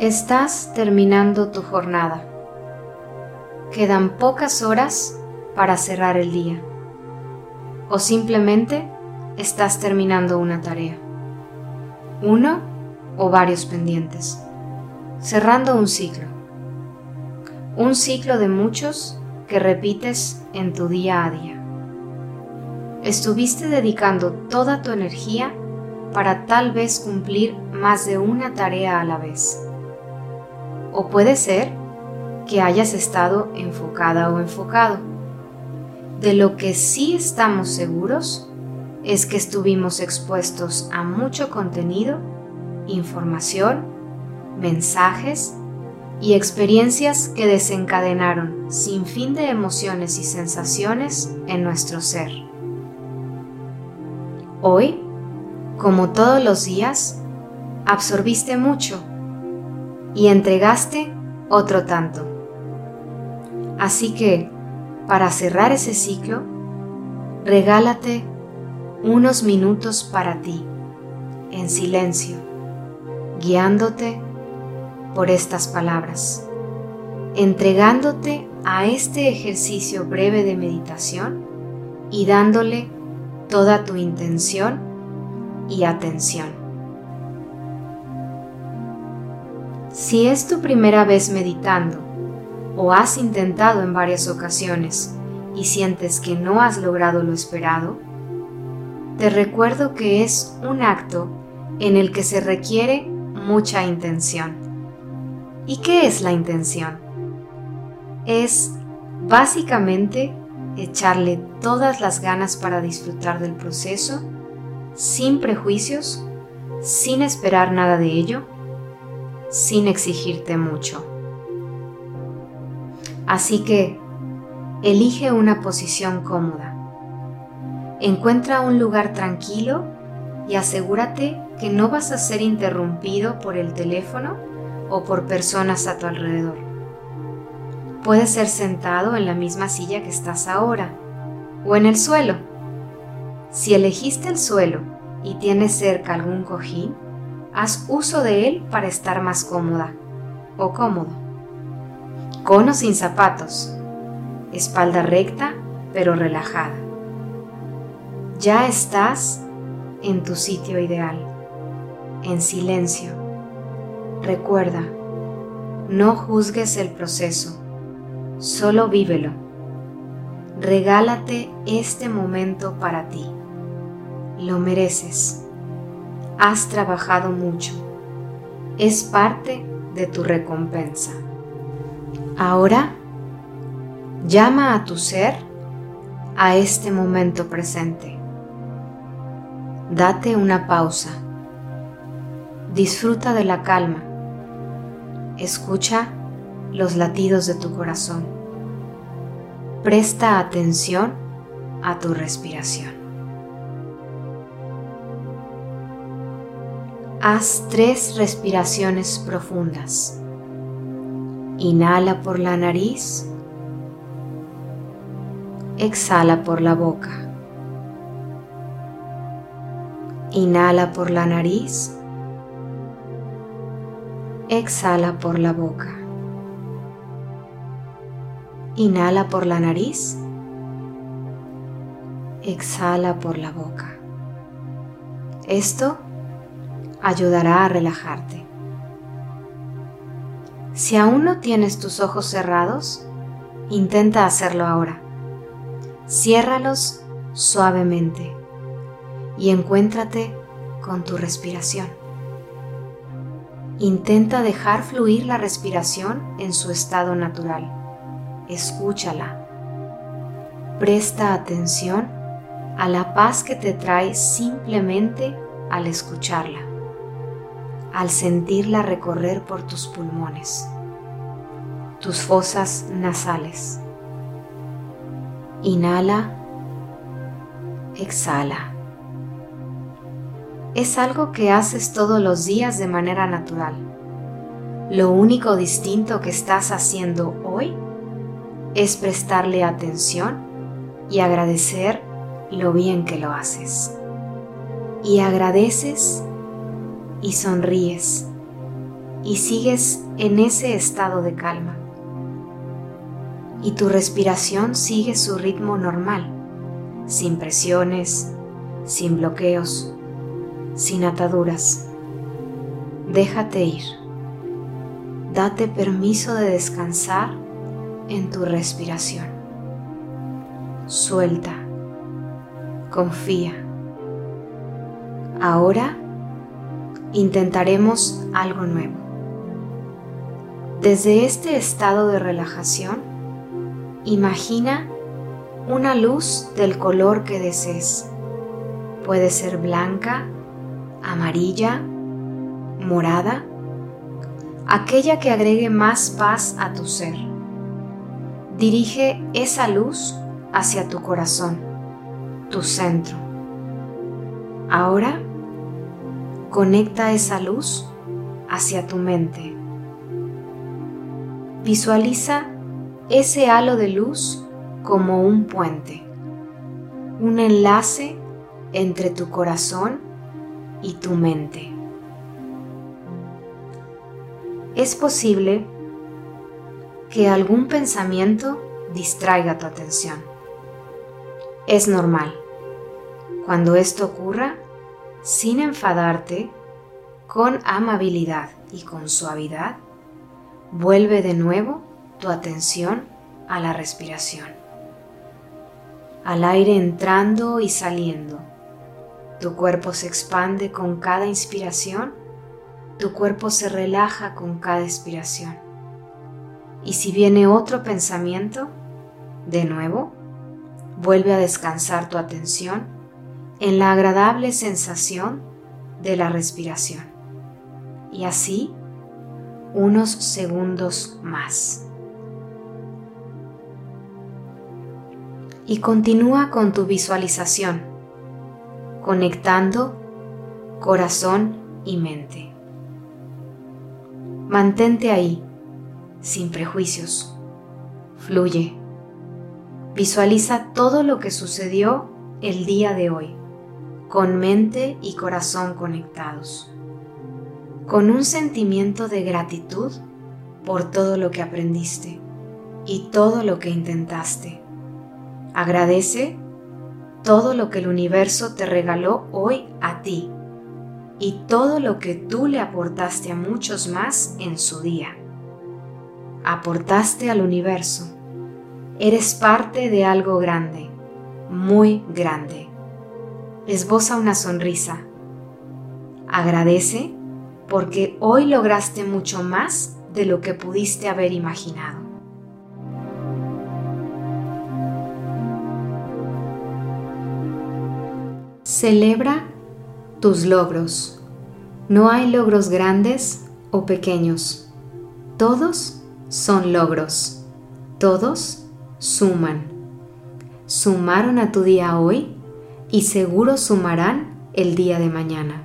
Estás terminando tu jornada. Quedan pocas horas para cerrar el día. O simplemente estás terminando una tarea. Uno o varios pendientes. Cerrando un ciclo. Un ciclo de muchos que repites en tu día a día. Estuviste dedicando toda tu energía para tal vez cumplir más de una tarea a la vez o puede ser que hayas estado enfocada o enfocado. De lo que sí estamos seguros es que estuvimos expuestos a mucho contenido, información, mensajes y experiencias que desencadenaron sin fin de emociones y sensaciones en nuestro ser. Hoy, como todos los días, absorbiste mucho y entregaste otro tanto. Así que, para cerrar ese ciclo, regálate unos minutos para ti, en silencio, guiándote por estas palabras, entregándote a este ejercicio breve de meditación y dándole toda tu intención y atención. Si es tu primera vez meditando o has intentado en varias ocasiones y sientes que no has logrado lo esperado, te recuerdo que es un acto en el que se requiere mucha intención. ¿Y qué es la intención? Es básicamente echarle todas las ganas para disfrutar del proceso, sin prejuicios, sin esperar nada de ello sin exigirte mucho. Así que, elige una posición cómoda. Encuentra un lugar tranquilo y asegúrate que no vas a ser interrumpido por el teléfono o por personas a tu alrededor. Puedes ser sentado en la misma silla que estás ahora o en el suelo. Si elegiste el suelo y tienes cerca algún cojín, haz uso de él para estar más cómoda o cómodo. Con o sin zapatos, espalda recta pero relajada. Ya estás en tu sitio ideal, en silencio. Recuerda, no juzgues el proceso, solo vívelo. Regálate este momento para ti. Lo mereces has trabajado mucho. Es parte de tu recompensa. Ahora, llama a tu ser a este momento presente. Date una pausa. Disfruta de la calma. Escucha los latidos de tu corazón. Presta atención a tu respiración. Haz tres respiraciones profundas. Inhala por la nariz. Exhala por la boca. Inhala por la nariz. Exhala por la boca. Inhala por la nariz. Exhala por la boca. Esto ayudará a relajarte. Si aún no tienes tus ojos cerrados, intenta hacerlo ahora. Ciérralos suavemente y encuéntrate con tu respiración. Intenta dejar fluir la respiración en su estado natural. Escúchala. Presta atención a la paz que te trae simplemente al escucharla al sentirla recorrer por tus pulmones, tus fosas nasales. Inhala, exhala. Es algo que haces todos los días de manera natural. Lo único distinto que estás haciendo hoy es prestarle atención y agradecer lo bien que lo haces. Y agradeces y sonríes y sigues en ese estado de calma. Y tu respiración sigue su ritmo normal, sin presiones, sin bloqueos, sin ataduras. Déjate ir. Date permiso de descansar en tu respiración. Suelta. Confía. Ahora intentaremos algo nuevo. Desde este estado de relajación, imagina una luz del color que desees. Puede ser blanca, amarilla, morada, aquella que agregue más paz a tu ser. Dirige esa luz hacia tu corazón, tu centro. Ahora conecta esa luz hacia tu mente. Visualiza ese halo de luz como un puente, un enlace entre tu corazón y tu mente. Es posible que algún pensamiento distraiga tu atención. Es normal. Cuando esto ocurra, sin enfadarte, con amabilidad y con suavidad, vuelve de nuevo tu atención a la respiración, al aire entrando y saliendo. Tu cuerpo se expande con cada inspiración, tu cuerpo se relaja con cada expiración. Y si viene otro pensamiento, de nuevo, vuelve a descansar tu atención en la agradable sensación de la respiración. Y así unos segundos más. Y continúa con tu visualización, conectando corazón y mente. Mantente ahí, sin prejuicios. Fluye. Visualiza todo lo que sucedió el día de hoy con mente y corazón conectados, con un sentimiento de gratitud por todo lo que aprendiste y todo lo que intentaste. Agradece todo lo que el universo te regaló hoy a ti y todo lo que tú le aportaste a muchos más en su día. Aportaste al universo. Eres parte de algo grande, muy grande esboza una sonrisa. Agradece porque hoy lograste mucho más de lo que pudiste haber imaginado. Celebra tus logros. No hay logros grandes o pequeños. Todos son logros. Todos suman. ¿Sumaron a tu día hoy? Y seguro sumarán el día de mañana.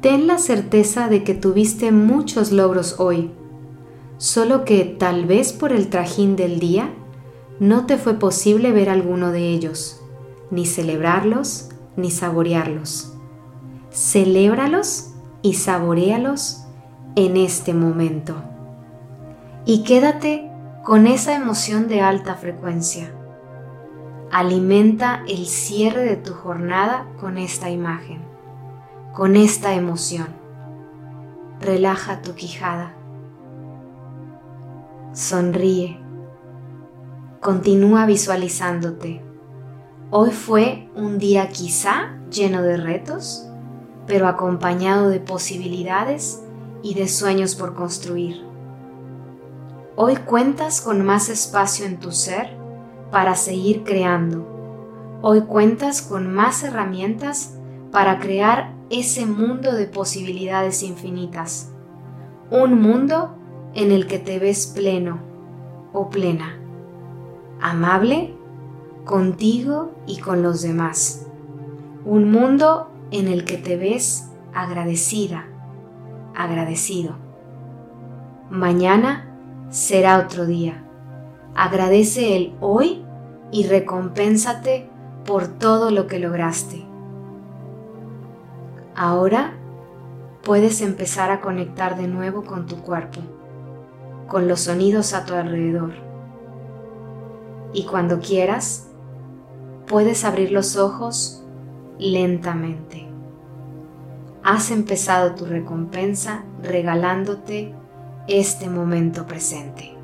Ten la certeza de que tuviste muchos logros hoy, solo que tal vez por el trajín del día no te fue posible ver alguno de ellos, ni celebrarlos, ni saborearlos. Celébralos y saborealos en este momento. Y quédate con esa emoción de alta frecuencia Alimenta el cierre de tu jornada con esta imagen, con esta emoción. Relaja tu quijada. Sonríe. Continúa visualizándote. Hoy fue un día quizá lleno de retos, pero acompañado de posibilidades y de sueños por construir. Hoy cuentas con más espacio en tu ser para seguir creando. Hoy cuentas con más herramientas para crear ese mundo de posibilidades infinitas. Un mundo en el que te ves pleno o plena, amable contigo y con los demás. Un mundo en el que te ves agradecida, agradecido. Mañana será otro día Agradece el hoy y recompénsate por todo lo que lograste. Ahora puedes empezar a conectar de nuevo con tu cuerpo, con los sonidos a tu alrededor. Y cuando quieras, puedes abrir los ojos lentamente. Has empezado tu recompensa regalándote este momento presente.